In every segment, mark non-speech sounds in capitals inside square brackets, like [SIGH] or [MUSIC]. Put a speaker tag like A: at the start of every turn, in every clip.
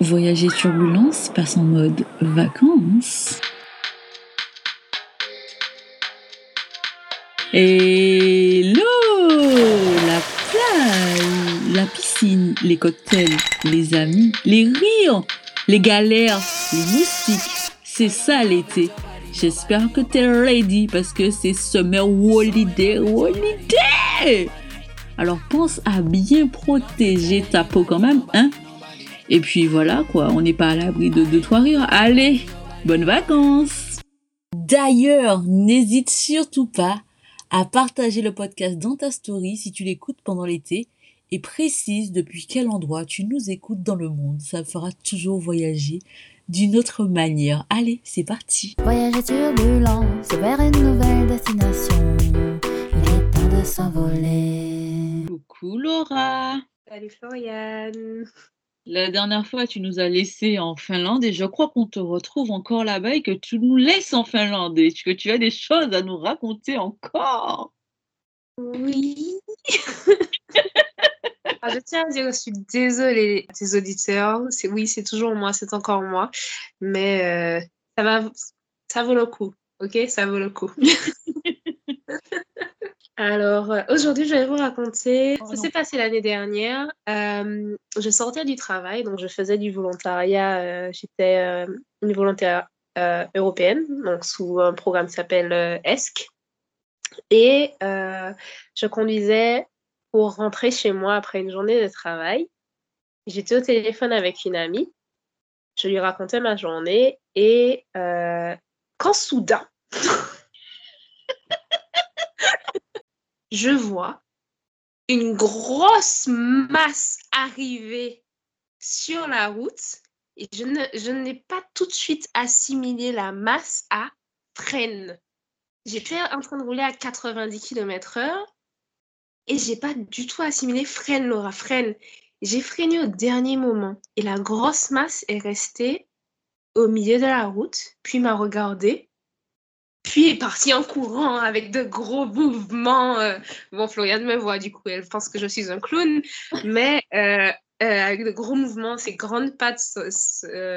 A: Voyager Turbulence passe en mode vacances. Hello La plage, la piscine, les cocktails, les amis, les rires, les galères, les moustiques. C'est ça l'été. J'espère que t'es ready parce que c'est Summer Holiday Holiday Alors pense à bien protéger ta peau quand même, hein? Et puis voilà quoi, on n'est pas à l'abri de deux trois rires. Allez, bonnes vacances D'ailleurs, n'hésite surtout pas à partager le podcast dans ta story si tu l'écoutes pendant l'été et précise depuis quel endroit tu nous écoutes dans le monde. Ça fera toujours voyager d'une autre manière. Allez, c'est parti.
B: Voyager turbulent, c'est vers une nouvelle destination. Il est temps de s'envoler.
A: Coucou Laura.
C: Salut Floriane.
A: La dernière fois, tu nous as laissé en Finlande et je crois qu'on te retrouve encore là-bas et que tu nous laisses en Finlande et que tu as des choses à nous raconter encore.
C: Oui. [LAUGHS] Ah, je tiens à dire, je suis désolée, tes auditeurs. C'est oui, c'est toujours moi, c'est encore moi, mais euh, ça va, ça vaut le coup. Ok, ça vaut le coup. [LAUGHS] Alors, euh, aujourd'hui, je vais vous raconter
A: Oh
C: ce qui s'est passé l'année dernière. Euh, je sortais du travail, donc je faisais du volontariat. euh, J'étais euh, une volontaire européenne, donc sous un programme qui s'appelle ESC. Et euh, je conduisais pour rentrer chez moi après une journée de travail. J'étais au téléphone avec une amie. Je lui racontais ma journée et quand soudain, [LAUGHS] je vois une grosse masse arriver sur la route et je je n'ai pas tout de suite assimilé la masse à freine. J'étais en train de rouler à 90 km/h et j'ai pas du tout assimilé freine, Laura, freine. J'ai freiné au dernier moment et la grosse masse est restée au milieu de la route, puis m'a regardé, puis est partie en courant avec de gros mouvements. euh, Bon, Floriane me voit, du coup, elle pense que je suis un clown, mais euh, euh, avec de gros mouvements, ses grandes pattes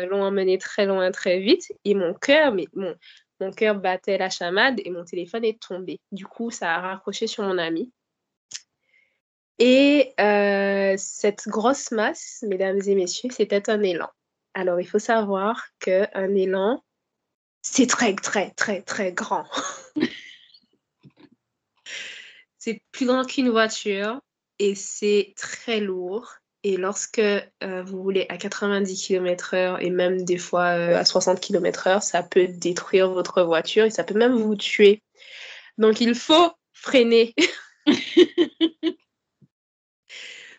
C: l'ont emmené très loin, très vite, et mon cœur, mais mon, cœur battait la chamade et mon téléphone est tombé. Du coup, ça a raccroché sur mon ami. Et cette grosse masse, mesdames et messieurs, c'était un élan. Alors, il faut savoir qu'un élan, c'est très, très, très, très grand. [LAUGHS] c'est plus grand qu'une voiture et c'est très lourd. Et lorsque euh, vous roulez à 90 km/h et même des fois euh, à 60 km/h, ça peut détruire votre voiture et ça peut même vous tuer. Donc, il faut freiner. [LAUGHS]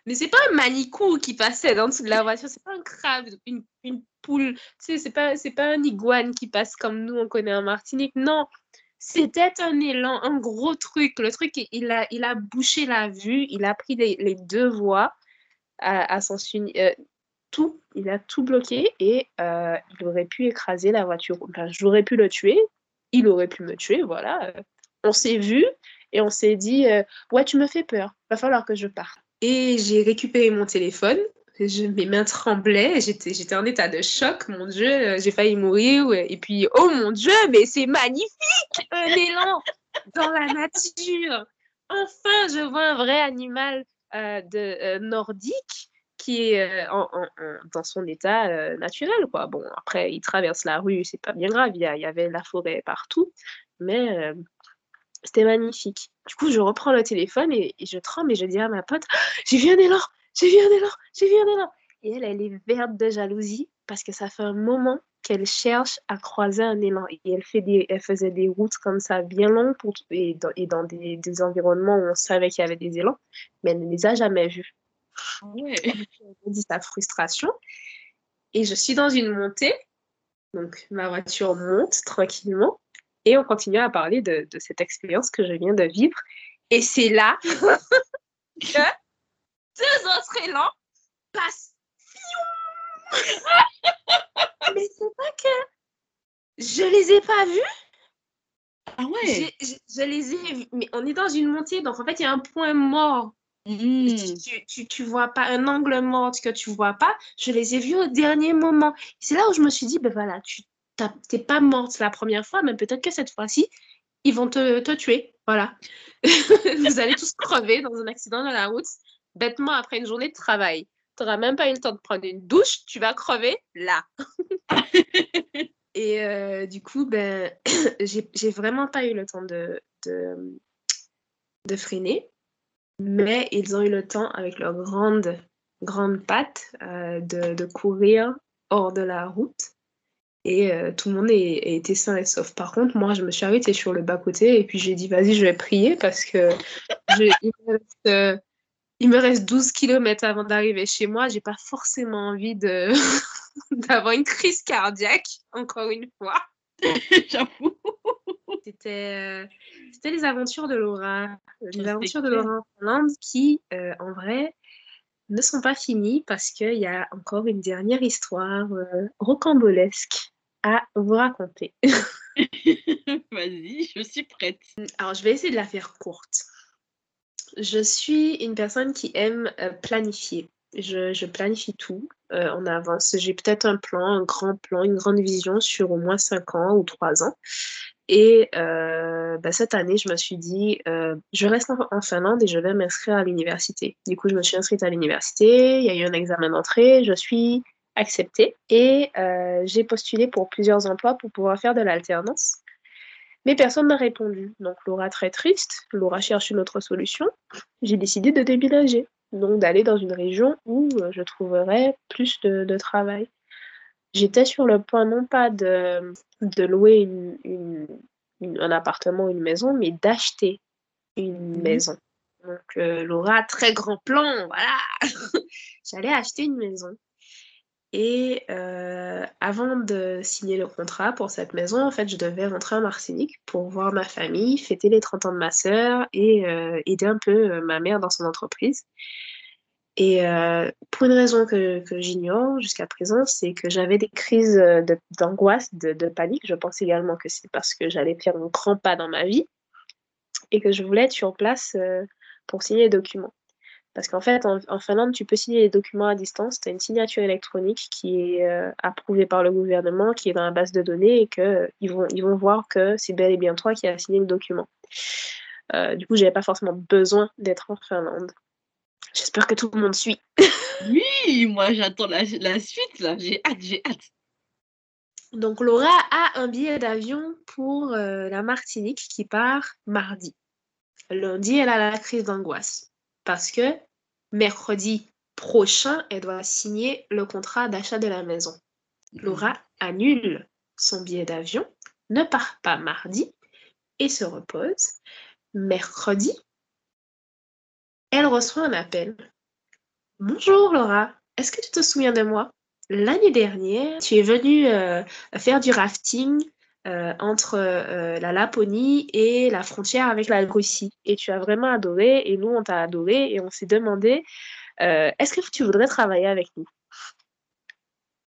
C: Mais c'est pas un manicou qui passait dans la voiture, c'est pas un crabe, une, une poule, tu sais, c'est pas, pas un iguane qui passe comme nous on connaît en Martinique. Non, c'était un élan, un gros truc. Le truc, il a, il a bouché la vue, il a pris les, deux voies à, à sens euh, tout, il a tout bloqué et euh, il aurait pu écraser la voiture. Enfin, j'aurais pu le tuer, il aurait pu me tuer, voilà. On s'est vu et on s'est dit, euh, ouais, tu me fais peur, va falloir que je parte. Et j'ai récupéré mon téléphone. Je, mes mains tremblaient, j'étais, j'étais en état de choc, mon Dieu, euh, j'ai failli mourir. Et puis, oh mon Dieu, mais c'est magnifique, un [LAUGHS] élan dans la nature. Enfin, je vois un vrai animal euh, de, euh, nordique qui est en- en- dans son état naturel. Quoi. Bon, après, il traverse la rue, c'est pas bien grave, il y, avait la forêt partout, mais c'était magnifique. Du coup, je reprends le téléphone et, et je tremble et je dis à ma pote, j'ai vu un élan, j'ai vu un élan, j'ai vu un élan. Et elle, elle est verte de jalousie parce que ça fait un moment qu'elle cherche à croiser un élan. Et elle, fait des, elle faisait des routes comme ça bien longues pour, et dans, et dans des, des environnements où on savait qu'il y avait des élans, mais elle ne les a jamais vus.
A: Ouais.
C: Elle dit sa frustration. Et je suis dans une montée. Donc, ma voiture monte tranquillement. Et on continue à parler de, de cette expérience que je viens de vivre. Et c'est là [LAUGHS] que deux autres élans passent. [LAUGHS] Mais c'est pas que je les ai pas vus.
A: Ah ouais
C: Je les ai vus. Mais on est dans une montée. Donc, en fait, il y a un point mort
A: Mmh.
C: Tu, tu, tu vois pas un angle mort que tu vois pas. Je les ai vus au dernier moment. C'est là où je me suis dit, ben voilà, tu t'es pas morte la première fois, mais peut-être que cette fois-ci, ils vont te, te tuer. Voilà. [LAUGHS] Vous allez tous crever dans un accident de la route, bêtement après une journée de travail. Tu n'auras même pas eu le temps de prendre une douche, tu vas crever là. [LAUGHS] Et euh, du coup, ben, [COUGHS] j'ai vraiment pas eu le temps de, de, freiner. Mais ils ont eu le temps, avec leurs grandes, grandes pattes, euh, de, de, courir hors de la route. Et euh, tout le monde est, était sain et sauf. Par contre, moi, je me suis arrêtée sur le bas-côté et puis j'ai dit, vas-y, je vais prier parce que je, il, me reste, euh, il, me reste, 12 km avant d'arriver chez moi. J'ai pas forcément envie de [LAUGHS] d'avoir une crise cardiaque, encore une fois. [LAUGHS]
A: J'avoue.
C: C'était, euh, c'était les aventures de Laura. Les aventures de Laura en Finlande qui, euh, en vrai, ne sont pas finies parce qu'il y a encore une dernière histoire euh, rocambolesque à vous raconter. [LAUGHS]
A: Vas-y, je suis prête.
C: Alors, je vais essayer de la faire courte. Je suis une personne qui aime planifier. Je, je, planifie tout euh, en avance. J'ai peut-être un plan, un grand plan, une grande vision sur au moins 5 ans ou 3 ans. Et euh, bah, cette année, je me suis dit, euh, je reste en, en, Finlande et je vais m'inscrire à l'université. Du coup, je me suis inscrite à l'université, il y a eu un examen d'entrée, je suis acceptée et euh, j'ai postulé pour plusieurs emplois pour pouvoir faire de l'alternance. Mais personne n'a répondu. Donc Laura très triste, Laura cherche une autre solution. J'ai décidé de déménager donc d'aller dans une région où euh, je trouverais plus de, de travail. J'étais sur le point non pas de, de louer une, une, une, un appartement ou une maison, mais d'acheter une mmh. maison. Donc euh, Laura, très grand plan, voilà. [LAUGHS] J'allais acheter une maison. Et euh, avant de signer le contrat pour cette maison, en fait, je devais rentrer en Martinique pour voir ma famille, fêter les 30 ans de ma sœur et euh, aider un peu euh, ma mère dans son entreprise. Et pour une raison que, j'ignore jusqu'à présent, c'est que j'avais des crises d'angoisse, de, de, panique. Je pense également que c'est parce que j'allais faire un grand pas dans ma vie et que je voulais être sur place pour signer les documents. Parce qu'en fait, en, en, Finlande, tu peux signer les documents à distance. Tu as une signature électronique qui est euh, approuvée par le gouvernement, qui est dans la base de données et qu'ils ils vont, ils vont voir que c'est bel et bien toi qui as signé le document. Euh, du coup, j'avais pas forcément besoin d'être en Finlande. J'espère que tout le monde suit. [LAUGHS]
A: oui, moi j'attends la, la, suite là. J'ai hâte, j'ai hâte.
C: Donc Laura a un billet d'avion pour euh, la Martinique qui part mardi. Lundi, elle a la crise d'angoisse parce que mercredi prochain, elle doit signer le contrat d'achat de la maison. Laura annule son billet d'avion, ne part pas mardi et se repose. Mercredi, elle reçoit un appel. Bonjour Laura, est-ce que tu te souviens de moi? L'année dernière, tu es venue euh, faire du rafting euh, entre euh, la Laponie et la frontière avec la Russie. Et tu as vraiment adoré, et nous, on t'a adoré, et on s'est demandé, euh, est-ce que tu voudrais travailler avec nous?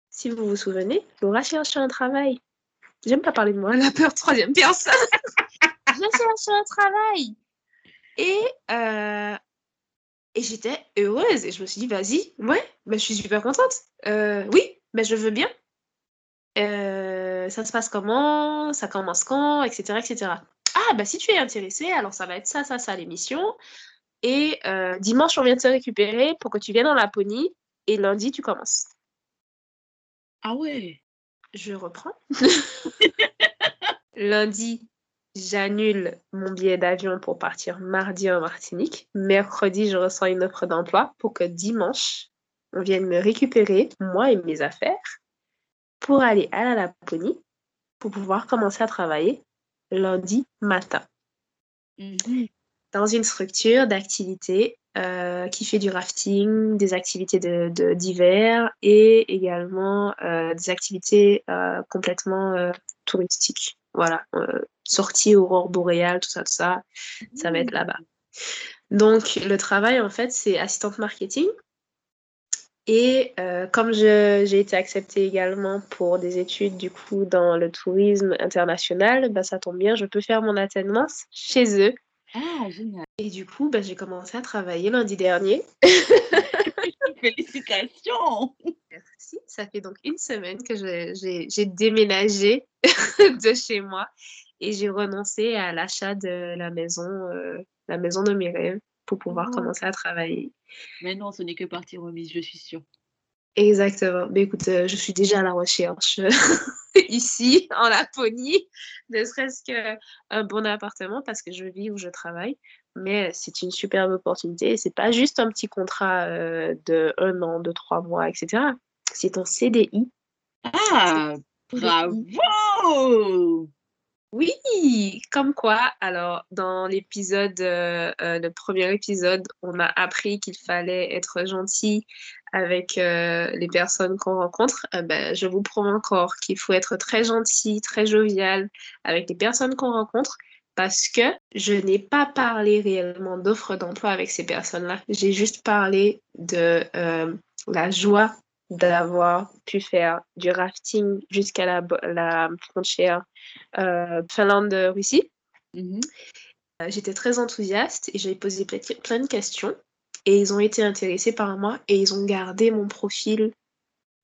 C: Si vous vous souvenez, Laura cherche un travail. J'aime pas parler de moi, [LAUGHS] la peur troisième personne. [LAUGHS] Je cherche un travail. Et, et j'étais heureuse, et je me suis dit, vas-y, ouais, ben, je suis super contente. oui, ben, je veux bien. Euh, ça se passe comment, ça commence quand, etc., etc. Ah, bah si tu es intéressé, alors ça va être ça, ça, ça l'émission. Et euh, dimanche, on vient de te récupérer pour que tu viennes en Laponie. Et lundi, tu commences.
A: Ah ouais.
C: Je reprends. [LAUGHS] lundi, j'annule mon billet d'avion pour partir mardi en Martinique. Mercredi, je reçois une offre d'emploi pour que dimanche, on vienne me récupérer, moi et mes affaires pour aller à la Laponie pour pouvoir commencer à travailler lundi matin. Mmh. Dans une structure d'activité euh, qui fait du rafting, des activités d'hiver de, de, et également euh, des activités euh, complètement euh, touristiques. Voilà, sortie aurore boréale, tout ça, tout ça, mmh. ça va être là-bas. Donc, le travail, en fait, c'est assistante marketing. Et euh, comme j'ai été acceptée également pour des études du coup dans le tourisme international, bah, ça tombe bien, je peux faire mon alternance chez eux
A: Ah, génial.
C: Et du coup, bah, j'ai commencé à travailler lundi dernier. [LAUGHS]
A: Félicitations.
C: Merci. Ça fait donc une semaine que j'ai déménagé [LAUGHS] de chez moi et j'ai renoncé à l'achat de la maison, euh, la maison de mes rêves pour pouvoir
A: Oh.
C: commencer à travailler.
A: Mais non, ce n'est que partie remise, je suis sûre.
C: Exactement. Mais écoute, euh, je suis déjà à la recherche [LAUGHS] ici, en Laponie, ne serait-ce qu'un bon appartement parce que je vis où je travaille. Mais c'est une superbe opportunité. C'est pas juste un petit contrat euh, de un an, de trois mois, etc. C'est un CDI.
A: Ah, bravo.
C: Oui, comme quoi, alors dans l'épisode, euh, euh, le premier épisode, on a appris qu'il fallait être gentil avec euh, les personnes qu'on rencontre. Euh, ben, je vous promets encore qu'il faut être très gentil, très jovial avec les personnes qu'on rencontre parce que je n'ai pas parlé réellement d'offres d'emploi avec ces personnes-là. J'ai juste parlé de euh, la joie d'avoir pu faire du rafting jusqu'à la, la frontière euh, Finlande-Russie.
A: Mhm.
C: Euh, J'étais très enthousiaste et j'avais posé ple- plein de questions et ils ont été intéressés par moi et ils ont gardé mon profil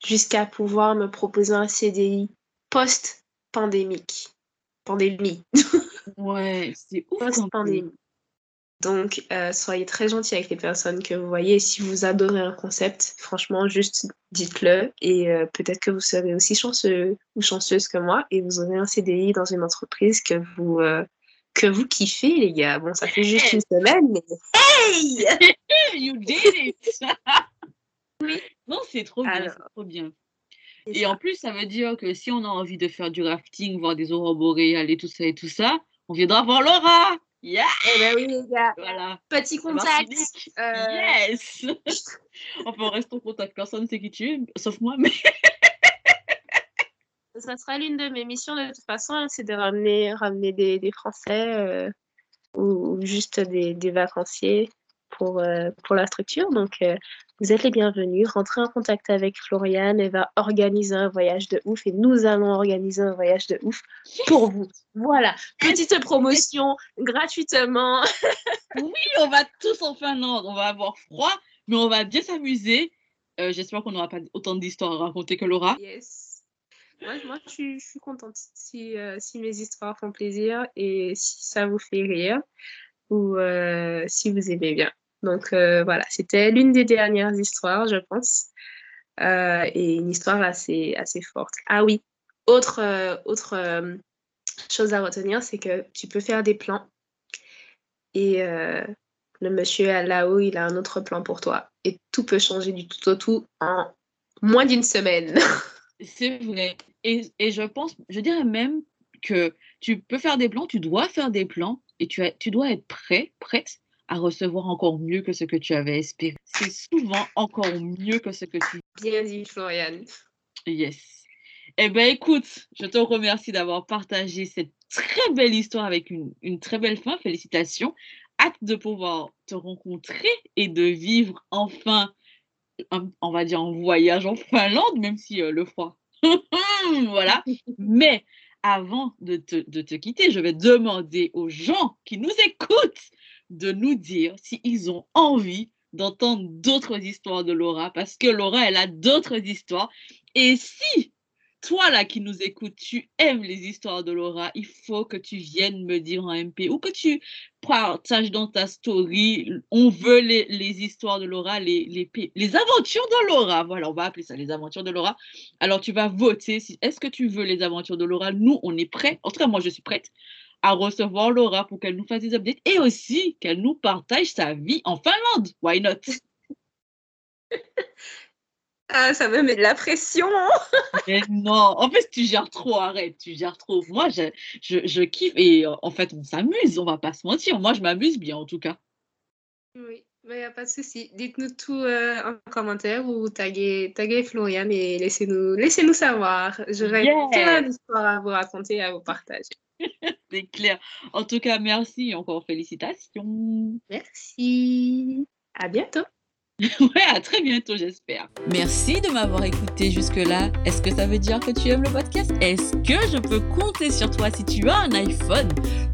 C: jusqu'à pouvoir me proposer un CDI post-pandémique. Pandémie. [LAUGHS]
A: Ouais, c'est ouf.
C: Post-pandémie. Donc, euh, soyez très gentils avec les personnes que vous voyez. Si vous adorez un concept, franchement, juste dites-le. Et euh, peut-être que vous serez aussi chanceux ou chanceuse que moi et vous aurez un CDI dans une entreprise que vous, euh, que vous kiffez, les gars. Bon, ça fait juste une semaine, mais hey! [LAUGHS]
A: You did it. [LAUGHS]
C: Oui.
A: Non, c'est trop bien, c'est trop bien. Et
C: ça.
A: en plus, ça veut dire que si on a envie de faire du rafting, voir des aurores boréales et tout ça et tout ça, on viendra voir Laura. Yeah,
C: Eh ben oui, les gars.
A: voilà.
C: Petit contact. Euh,
A: Yes. [LAUGHS] enfin, reste en contact. Personne ne sait qui tu es, sauf moi. Mais [LAUGHS]
C: Ça sera l'une de mes missions de toute façon, hein, c'est de ramener, ramener des, des Français euh, ou, ou juste des, des vacanciers pour, euh, pour la structure. Donc, euh, vous êtes les bienvenus. Rentrez en contact avec Floriane. Elle va organiser un voyage de ouf et nous allons organiser un voyage de ouf pour vous. Voilà, petite promotion gratuitement. [LAUGHS]
A: oui, on va tous en Finlande. On va avoir froid, mais on va bien s'amuser. Euh, J'espère qu'on n'aura pas autant d'histoires à raconter que Laura.
C: Yes. Moi, moi je, suis, je suis contente si, euh, si mes histoires font plaisir et si ça vous fait rire ou euh, si vous aimez bien. Donc euh, voilà, c'était l'une des dernières histoires, je pense, euh, et une histoire assez, assez forte. Ah oui, autre, autre chose à retenir, c'est que tu peux faire des plans et le monsieur là-haut, il a un autre plan pour toi et tout peut changer du tout au tout en moins d'une semaine. [LAUGHS]
A: C'est vrai. Et, et je pense, je dirais même que tu peux faire des plans, tu dois faire des plans et tu, as, tu dois être prêt, prête à recevoir encore mieux que ce que tu avais espéré. C'est souvent encore mieux que ce que tu...
C: Bien dit, Floriane.
A: Yes. Eh bien, écoute, je te remercie d'avoir partagé cette très belle histoire avec une, une très belle fin. Félicitations. Hâte de pouvoir te rencontrer et de vivre enfin, un- on va dire, un voyage en Finlande, même si euh, le froid. [LAUGHS] voilà. Mais avant de te, quitter, je vais demander aux gens qui nous écoutent de nous dire s'ils ont envie d'entendre d'autres histoires de Laura, parce que Laura, elle a d'autres histoires. Et si toi là qui nous écoutes, tu aimes les histoires de Laura, il faut que tu viennes me dire en MP ou que tu partages dans ta story. On veut les, les histoires de Laura, les, les, les aventures de Laura. Voilà, on va appeler ça les aventures de Laura. Alors tu vas voter. Si, Est-ce que tu veux les aventures de Laura? Nous, on est prêts. En tout cas, moi, je suis prête à recevoir Laura pour qu'elle nous fasse des updates et aussi qu'elle nous partage sa vie en Finlande. Why not? [LAUGHS]
C: Ah, ça me met de la pression.
A: Mais non, en fait, tu gères trop, arrête, tu gères trop. Moi, je, je, je kiffe et euh, en fait, on s'amuse, on va pas se mentir. Moi, je m'amuse bien en tout cas.
C: Oui, il n'y a pas de souci. Dites-nous tout euh, en commentaire ou taguez, taguez Florian et laissez-nous laissez -nous savoir. J'aurai
A: Yeah.
C: plein d'histoires à vous raconter, à vous partager. [LAUGHS]
A: C'est clair. En tout cas, merci et encore félicitations.
C: Merci. À bientôt. [LAUGHS]
A: ouais, à très bientôt, j'espère. Merci de m'avoir écouté jusque-là. Est-ce que ça veut dire que tu aimes le podcast? Est-ce que je peux compter sur toi si tu as un iPhone?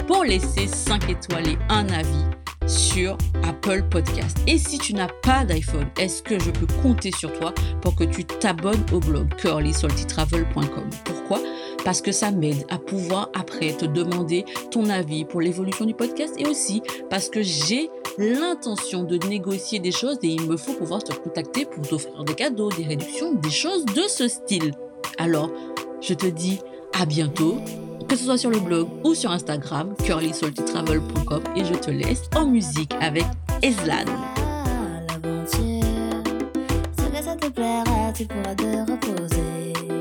A: Pour laisser 5 étoiles et un avis sur Apple Podcast. Et si tu n'as pas d'iPhone, est-ce que je peux compter sur toi pour que tu t'abonnes au blog curlysaltytravel.com Pourquoi? Parce que ça m'aide à pouvoir après te demander ton avis pour l'évolution du podcast et aussi parce que j'ai l'intention de négocier des choses et il me faut pouvoir te contacter pour t'offrir des cadeaux, des réductions, des choses de ce style. Alors, je te dis à bientôt que ce soit sur le blog ou sur Instagram, curlysaltytravel.com et je te laisse en musique avec Eslan.
B: Tu pourras te reposer.